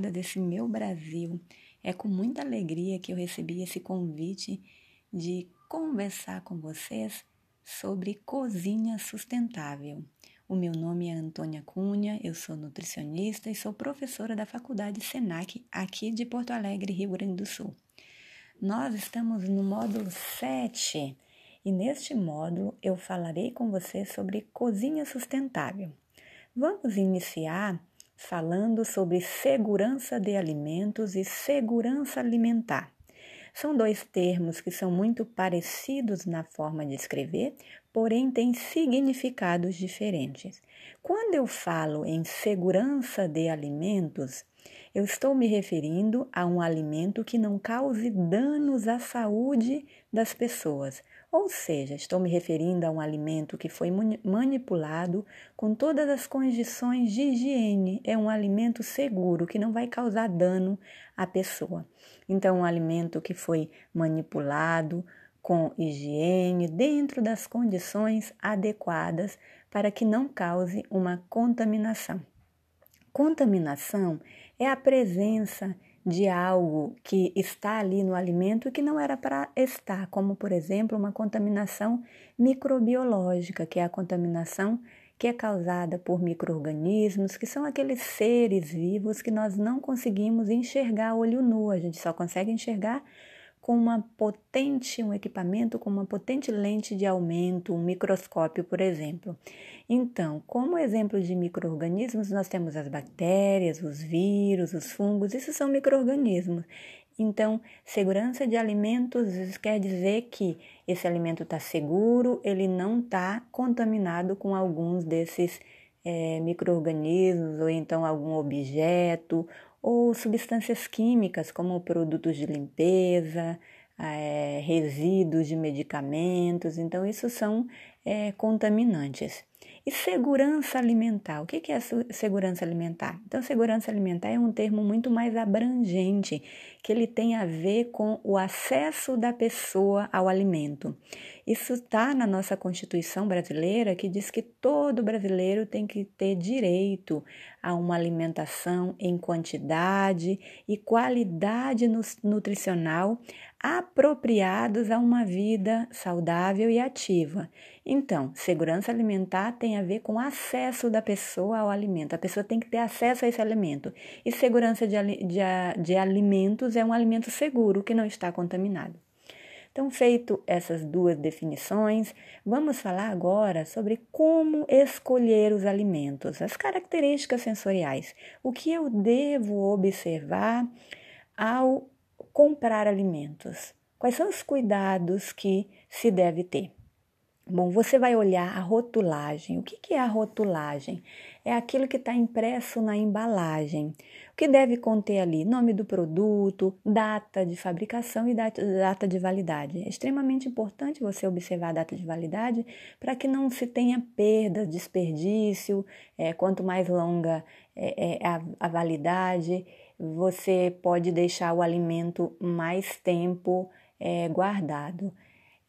amada desse meu Brasil. É com muita alegria que eu recebi esse convite de conversar com vocês sobre cozinha sustentável. O meu nome é Antônia Cunha, eu sou nutricionista e sou professora da Faculdade Senac aqui de Porto Alegre, Rio Grande do Sul. Nós estamos no módulo 7 e neste módulo eu falarei com você sobre cozinha sustentável. Vamos iniciar falando sobre segurança de alimentos e segurança alimentar. São dois termos que são muito parecidos na forma de escrever, porém têm significados diferentes. Quando eu falo em segurança de alimentos, eu estou me referindo a um alimento que não cause danos à saúde das pessoas, ou seja, estou me referindo a um alimento que foi manipulado com todas as condições de higiene. É um alimento seguro que não vai causar dano à pessoa. Então, um alimento que foi manipulado com higiene dentro das condições adequadas para que não cause uma contaminação. Contaminação é a presença de algo que está ali no alimento que não era para estar, como por exemplo uma contaminação microbiológica, que é a contaminação que é causada por microorganismos, que são aqueles seres vivos que nós não conseguimos enxergar olho nu, a gente só consegue enxergar com uma potente, um equipamento com uma potente lente de aumento, um microscópio, por exemplo. Então, como exemplo de microorganismos, nós temos as bactérias, os vírus, os fungos, isso são microorganismos. Então, segurança de alimentos quer dizer que esse alimento está seguro, ele não está contaminado com alguns desses é, microorganismos ou então algum objeto ou substâncias químicas como produtos de limpeza, é, resíduos de medicamentos. Então, isso são é, contaminantes. E segurança alimentar? O que é segurança alimentar? Então, segurança alimentar é um termo muito mais abrangente, que ele tem a ver com o acesso da pessoa ao alimento. Isso está na nossa Constituição brasileira, que diz que todo brasileiro tem que ter direito a uma alimentação em quantidade e qualidade nutricional apropriados a uma vida saudável e ativa. Então, segurança alimentar tem a ver com acesso da pessoa ao alimento. A pessoa tem que ter acesso a esse alimento. E segurança de, de, de alimentos é um alimento seguro que não está contaminado. Então, feito essas duas definições, vamos falar agora sobre como escolher os alimentos, as características sensoriais, o que eu devo observar ao comprar alimentos? Quais são os cuidados que se deve ter? Bom, você vai olhar a rotulagem. O que é a rotulagem? É aquilo que está impresso na embalagem. O que deve conter ali? Nome do produto, data de fabricação e data de validade. É extremamente importante você observar a data de validade para que não se tenha perda, desperdício. É, quanto mais longa é, é a, a validade, você pode deixar o alimento mais tempo é, guardado.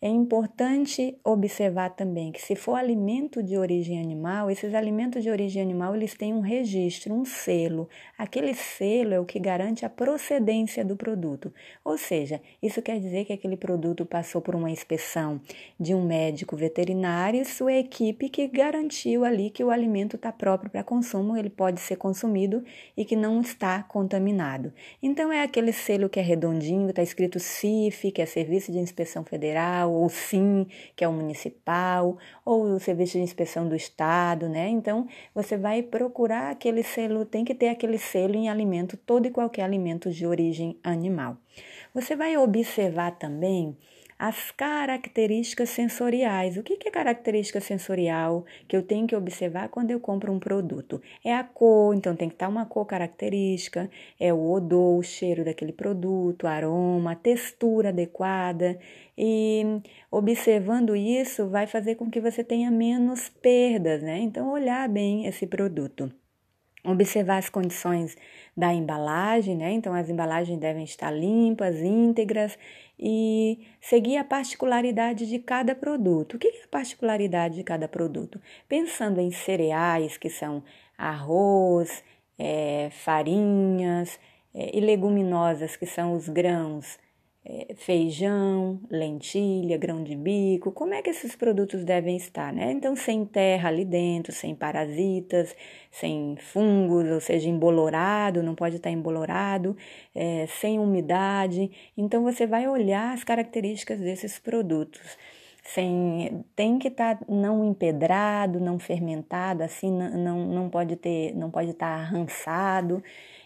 É importante observar também que se for alimento de origem animal, esses alimentos de origem animal eles têm um registro, um selo. Aquele selo é o que garante a procedência do produto. Ou seja, isso quer dizer que aquele produto passou por uma inspeção de um médico veterinário e sua equipe que garantiu ali que o alimento está próprio para consumo, ele pode ser consumido e que não está contaminado. Então é aquele selo que é redondinho, está escrito CIF, que é Serviço de Inspeção Federal ou SIM, que é o municipal, ou o Serviço de Inspeção do Estado, né? Então, você vai procurar aquele selo, tem que ter aquele selo em alimento, todo e qualquer alimento de origem animal. Você vai observar também as características sensoriais. O que é característica sensorial que eu tenho que observar quando eu compro um produto? É a cor, então tem que estar uma cor característica, é o odor, o cheiro daquele produto, aroma, textura adequada. E observando isso vai fazer com que você tenha menos perdas, né? Então, olhar bem esse produto observar as condições da embalagem, né? Então as embalagens devem estar limpas, íntegras e seguir a particularidade de cada produto. O que é a particularidade de cada produto? Pensando em cereais, que são arroz, é, farinhas é, e leguminosas, que são os grãos, feijão, lentilha, grão de bico, como é que esses produtos devem estar, né? Então, sem terra ali dentro, sem parasitas, sem fungos, ou seja, embolorado, não pode estar embolorado, é, sem umidade. Então, você vai olhar as características desses produtos. Sem, tem que estar não empedrado, não fermentado, assim não, não, pode ter, não pode estar arrançado.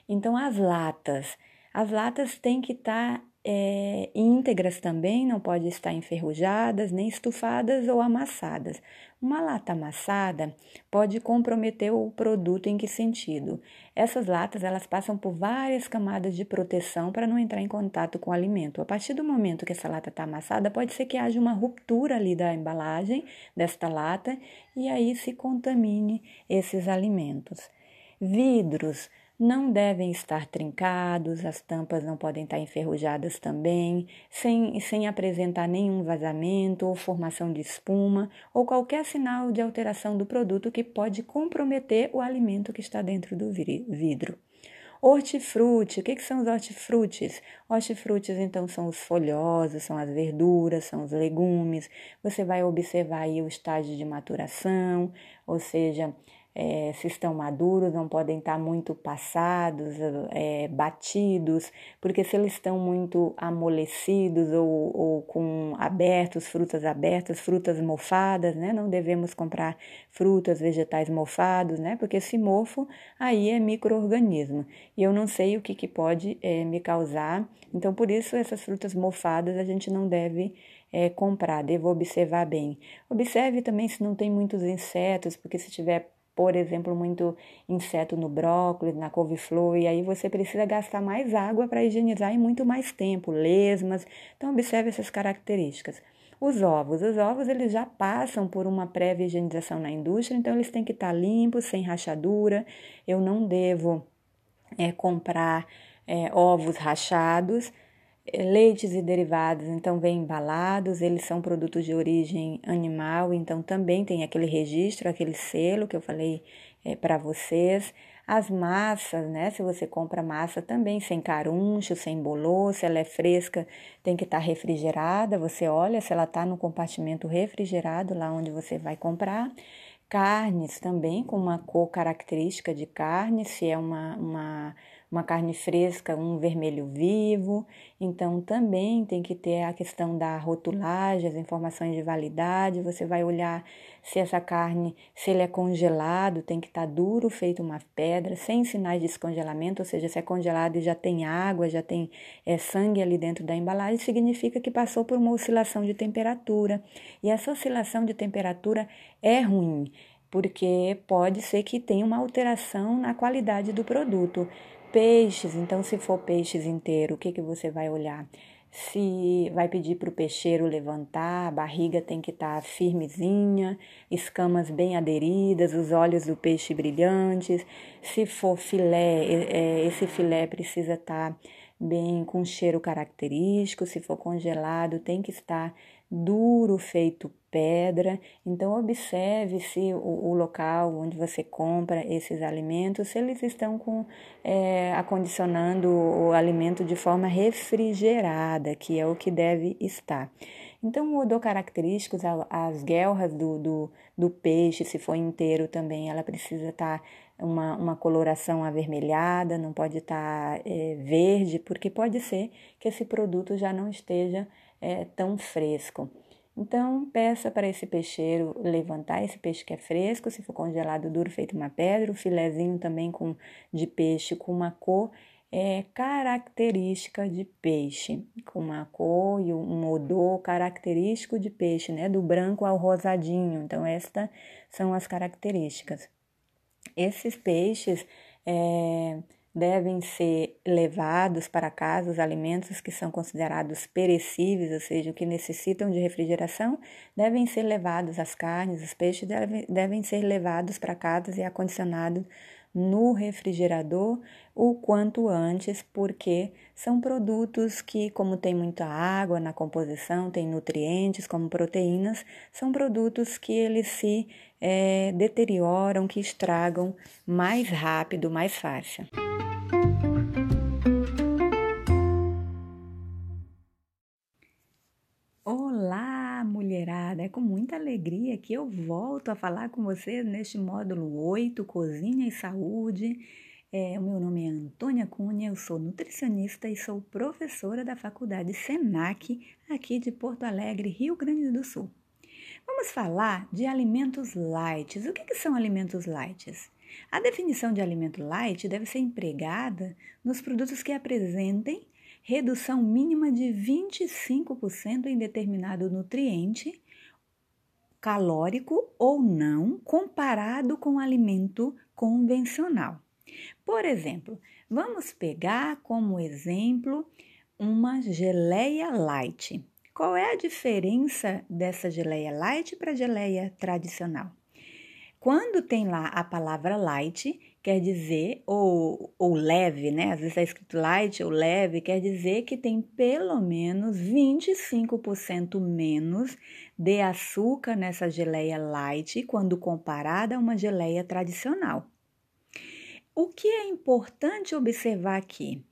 Então as latas, as latas têm que estar é, íntegras também, não pode estar enferrujadas, nem estufadas ou amassadas. Uma lata amassada pode comprometer o produto em que sentido? Essas latas elas passam por várias camadas de proteção para não entrar em contato com o alimento. A partir do momento que essa lata está amassada, pode ser que haja uma ruptura ali da embalagem desta lata e aí se contamine esses alimentos. Vidros não devem estar trincados, as tampas não podem estar enferrujadas também, sem, sem apresentar nenhum vazamento ou formação de espuma ou qualquer sinal de alteração do produto que pode comprometer o alimento que está dentro do vidro. Hortifruti, o que, que são os hortifrutis? Hortifrutis, então, são os folhosos, são as verduras, são os legumes. Você vai observar aí o estágio de maturação, ou seja, é, se estão maduros, não podem estar muito passados, é, batidos, porque se eles estão muito amolecidos ou, ou, com abertos, frutas abertas, frutas mofadas, né? Não devemos comprar frutas, vegetais mofados, né? Porque esse mofo aí é microorganismo e eu não sei o que, que pode é, me causar. Então, por isso, essas frutas mofadas a gente não deve é, comprar, devo observar bem. Observe também se não tem muitos insetos, porque se tiver por exemplo, muito inseto no brócolis, na couve-flor, e aí você precisa gastar mais água para higienizar e muito mais tempo, lesmas. Então, observe essas características. Os ovos, os ovos eles já passam por uma prévia higienização na indústria, então eles têm que estar limpos, sem rachadura. Eu não devo é, comprar é, ovos rachados Leites e derivados, então, vêm embalados, eles são produtos de origem animal, então também tem aquele registro, aquele selo que eu falei é, para vocês. As massas, né? Se você compra massa também sem caruncho, sem bolô, se ela é fresca, tem que estar tá refrigerada. Você olha se ela está no compartimento refrigerado, lá onde você vai comprar. Carnes também, com uma cor característica de carne, se é uma, uma uma carne fresca, um vermelho vivo. Então, também tem que ter a questão da rotulagem, as informações de validade. Você vai olhar se essa carne, se ele é congelado, tem que estar tá duro, feito uma pedra, sem sinais de descongelamento, ou seja, se é congelado e já tem água, já tem é, sangue ali dentro da embalagem, significa que passou por uma oscilação de temperatura. E essa oscilação de temperatura é ruim porque pode ser que tenha uma alteração na qualidade do produto. Peixes, então se for peixes inteiro, o que, que você vai olhar? Se vai pedir para o peixeiro levantar, a barriga tem que estar tá firmezinha, escamas bem aderidas, os olhos do peixe brilhantes. Se for filé, é, esse filé precisa estar tá bem com cheiro característico. Se for congelado, tem que estar duro, feito pedra. Então, observe se o, o, local onde você compra esses alimentos, se eles estão com, é, acondicionando o alimento de forma refrigerada, que é o que deve estar. Então, o odor as guelras do, do, do peixe, se for inteiro também, ela precisa estar uma, uma coloração avermelhada, não pode estar é, verde, porque pode ser que esse produto já não esteja é, tão fresco. Então, peça para esse peixeiro levantar esse peixe que é fresco, se for congelado duro, feito uma pedra, o filezinho também com, de peixe com uma cor é, característica de peixe, com uma cor e um odor característico de peixe, né? Do branco ao rosadinho. Então, estas são as características. Esses peixes é, devem ser levados para casa os alimentos que são considerados perecíveis, ou seja, que necessitam de refrigeração, devem ser levados as carnes, os peixes devem, devem ser levados para casa e acondicionados no refrigerador o quanto antes, porque são produtos que, como tem muita água na composição, tem nutrientes como proteínas, são produtos que eles se é, deterioram, que estragam mais rápido, mais fácil. Olá, mulherada! É com muita alegria que eu volto a falar com vocês neste módulo 8, Cozinha e Saúde. É, o meu nome é Antônia Cunha, eu sou nutricionista e sou professora da Faculdade SENAC, aqui de Porto Alegre, Rio Grande do Sul. Vamos falar de alimentos light. O que, que são alimentos light? A definição de alimento light deve ser empregada nos produtos que apresentem redução mínima de 25% em determinado nutriente, calórico ou não, comparado com o alimento convencional. Por exemplo, vamos pegar como exemplo uma geleia light. Qual é a diferença dessa geleia light para a geleia tradicional? Quando tem lá a palavra light, quer dizer, ou, ou leve, né? Às vezes está escrito light ou leve, quer dizer que tem pelo menos 25% menos de açúcar nessa geleia light quando comparada a uma geleia tradicional. O que é importante observar aqui?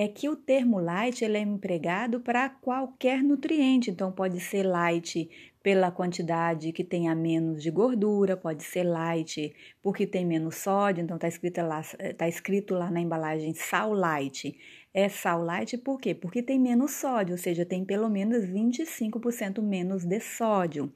é que o termo light ele é empregado para qualquer nutriente, então pode ser light pela quantidade que tenha menos de gordura, pode ser light porque tem menos sódio, então está escrito, lá, tá escrito lá na embalagem sal light. É sal light por quê? Porque tem menos sódio, ou seja, tem pelo menos 25% menos de sódio.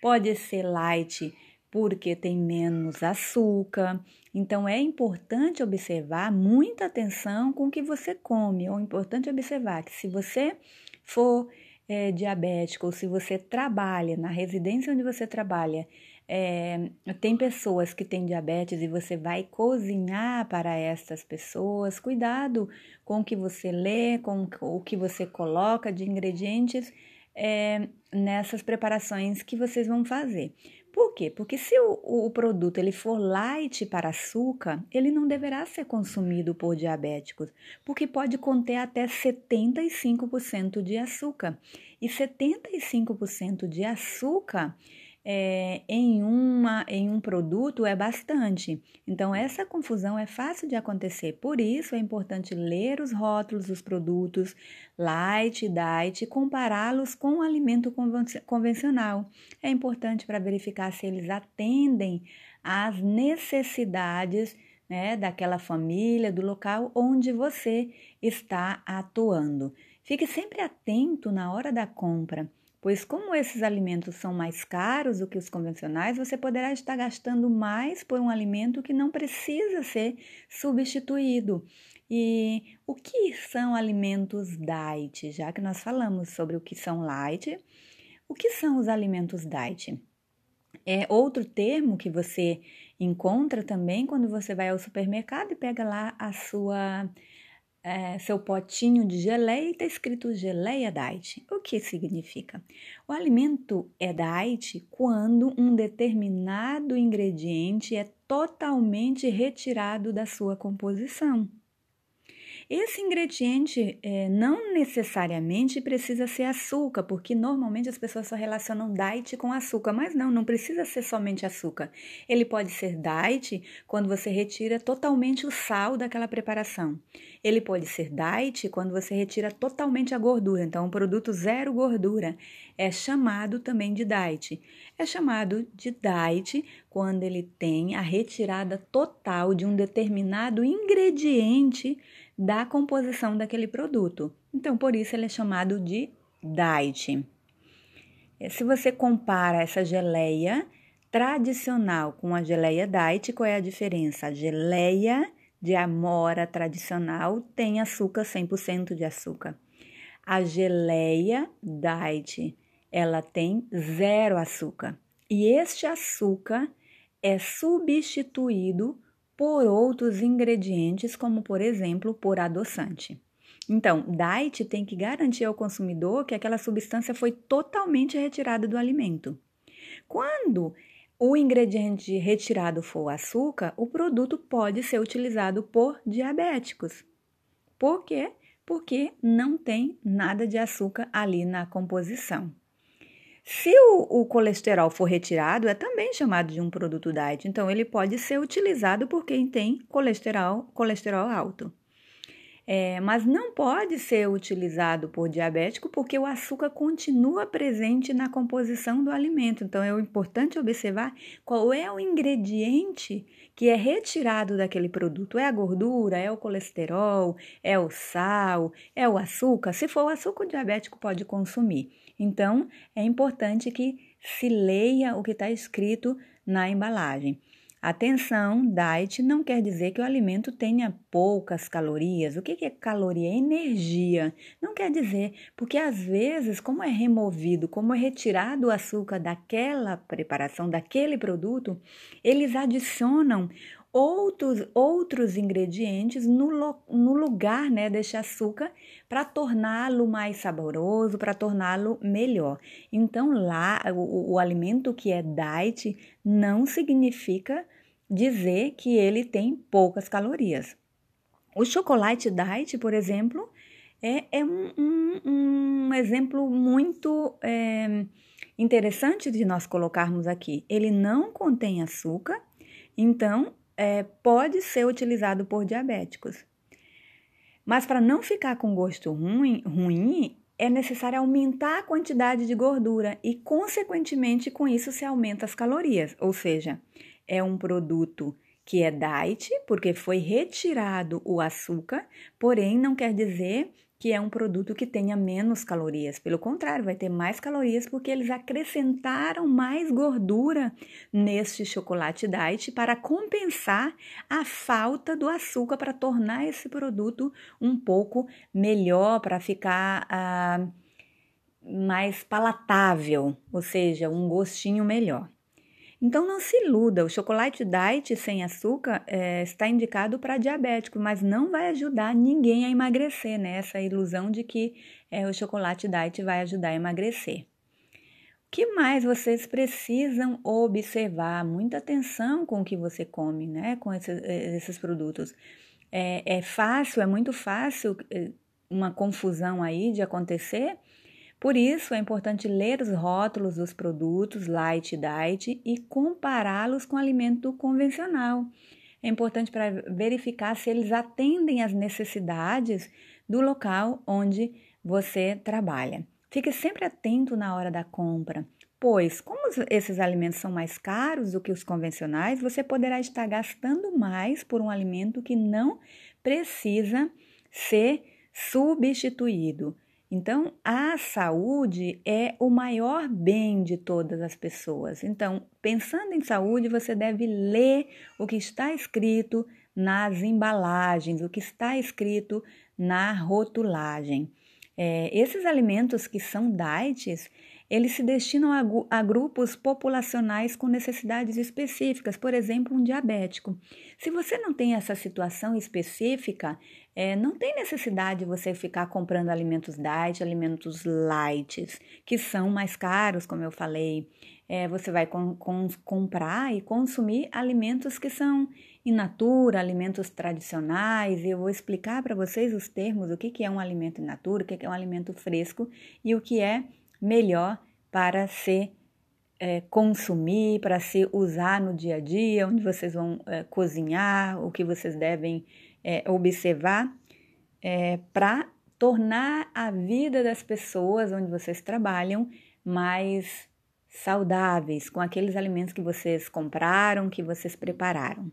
Pode ser light porque tem menos açúcar. Então é importante observar muita atenção com o que você come. É importante observar que se você for é, diabético ou se você trabalha na residência onde você trabalha, é, tem pessoas que têm diabetes e você vai cozinhar para essas pessoas, cuidado com o que você lê, com o que você coloca de ingredientes é, nessas preparações que vocês vão fazer. Por quê? Porque se o, o, produto ele for light para açúcar, ele não deverá ser consumido por diabéticos, porque pode conter até 75% de açúcar. E 75% de açúcar é, em, uma, em um produto é bastante. Então, essa confusão é fácil de acontecer. Por isso, é importante ler os rótulos dos produtos light diet e compará-los com o alimento convencional. É importante para verificar se eles atendem às necessidades né, daquela família, do local onde você está atuando. Fique sempre atento na hora da compra pois como esses alimentos são mais caros do que os convencionais, você poderá estar gastando mais por um alimento que não precisa ser substituído. E o que são alimentos diet? Já que nós falamos sobre o que são light, o que são os alimentos diet? É outro termo que você encontra também quando você vai ao supermercado e pega lá a sua é, seu potinho de geleia e está escrito geleia diet. O que significa? O alimento é diet quando um determinado ingrediente é totalmente retirado da sua composição. Esse ingrediente é, não necessariamente precisa ser açúcar, porque normalmente as pessoas só relacionam diet com açúcar, mas não, não precisa ser somente açúcar. Ele pode ser diet quando você retira totalmente o sal daquela preparação. Ele pode ser diet quando você retira totalmente a gordura, então um produto zero gordura é chamado também de diet. É chamado de diet quando ele tem a retirada total de um determinado ingrediente da composição daquele produto. Então, por isso ele é chamado de diet. É, se você compara essa geleia tradicional com a geleia diet, qual é a diferença? A geleia de amora tradicional tem açúcar 100% de açúcar. A geleia diet, ela tem zero açúcar. E este açúcar é substituído por outros ingredientes, como por exemplo por adoçante. Então, diet tem que garantir ao consumidor que aquela substância foi totalmente retirada do alimento. Quando o ingrediente retirado for o açúcar, o produto pode ser utilizado por diabéticos. Por quê? Porque não tem nada de açúcar ali na composição. Se o, o, colesterol for retirado, é também chamado de um produto diet. Então, ele pode ser utilizado por quem tem colesterol, colesterol alto. É, mas não pode ser utilizado por diabético porque o açúcar continua presente na composição do alimento. Então, é importante observar qual é o ingrediente que é retirado daquele produto. É a gordura, é o colesterol, é o sal, é o açúcar. Se for o açúcar, o diabético pode consumir. Então, é importante que se leia o que está escrito na embalagem. Atenção, diet não quer dizer que o alimento tenha poucas calorias. O que é caloria? É energia. Não quer dizer, porque às vezes, como é removido, como é retirado o açúcar daquela preparação, daquele produto, eles adicionam outros, outros ingredientes no, no lugar né, deste açúcar para torná-lo mais saboroso, para torná-lo melhor. Então, lá, o, o alimento que é diet não significa dizer que ele tem poucas calorias. O chocolate diet, por exemplo, é, é um, um, um, exemplo muito é, interessante de nós colocarmos aqui. Ele não contém açúcar, então é, pode ser utilizado por diabéticos. Mas para não ficar com gosto ruim, ruim, é necessário aumentar a quantidade de gordura e, consequentemente, com isso se aumenta as calorias. Ou seja, é um produto que é diet, porque foi retirado o açúcar, porém não quer dizer que é um produto que tenha menos calorias. Pelo contrário, vai ter mais calorias porque eles acrescentaram mais gordura neste chocolate diet para compensar a falta do açúcar, para tornar esse produto um pouco melhor, para ficar ah, mais palatável, ou seja, um gostinho melhor. Então não se iluda, o chocolate diet sem açúcar é, está indicado para diabético, mas não vai ajudar ninguém a emagrecer, né? Essa ilusão de que é, o chocolate diet vai ajudar a emagrecer. O que mais vocês precisam observar? Muita atenção com o que você come, né? Com esses, esses produtos. É, é fácil, é muito fácil uma confusão aí de acontecer por isso, é importante ler os rótulos dos produtos light diet e compará-los com alimento convencional. É importante para verificar se eles atendem às necessidades do local onde você trabalha. Fique sempre atento na hora da compra, pois, como esses alimentos são mais caros do que os convencionais, você poderá estar gastando mais por um alimento que não precisa ser substituído. Então, a saúde é o maior bem de todas as pessoas. Então, pensando em saúde, você deve ler o que está escrito nas embalagens, o que está escrito na rotulagem. É, esses alimentos que são diets, eles se destinam a, a, grupos populacionais com necessidades específicas, por exemplo, um diabético. Se você não tem essa situação específica, é, não tem necessidade de você ficar comprando alimentos diet, alimentos light, que são mais caros, como eu falei. É, você vai com, com, comprar e consumir alimentos que são in natura, alimentos tradicionais. Eu vou explicar para vocês os termos, o que, que é um alimento in natura, o que, que é um alimento fresco e o que é melhor para se é, consumir, para se usar no dia a dia, onde vocês vão é, cozinhar, o que vocês devem é, observar é, para tornar a vida das pessoas onde vocês trabalham mais saudáveis, com aqueles alimentos que vocês compraram, que vocês prepararam.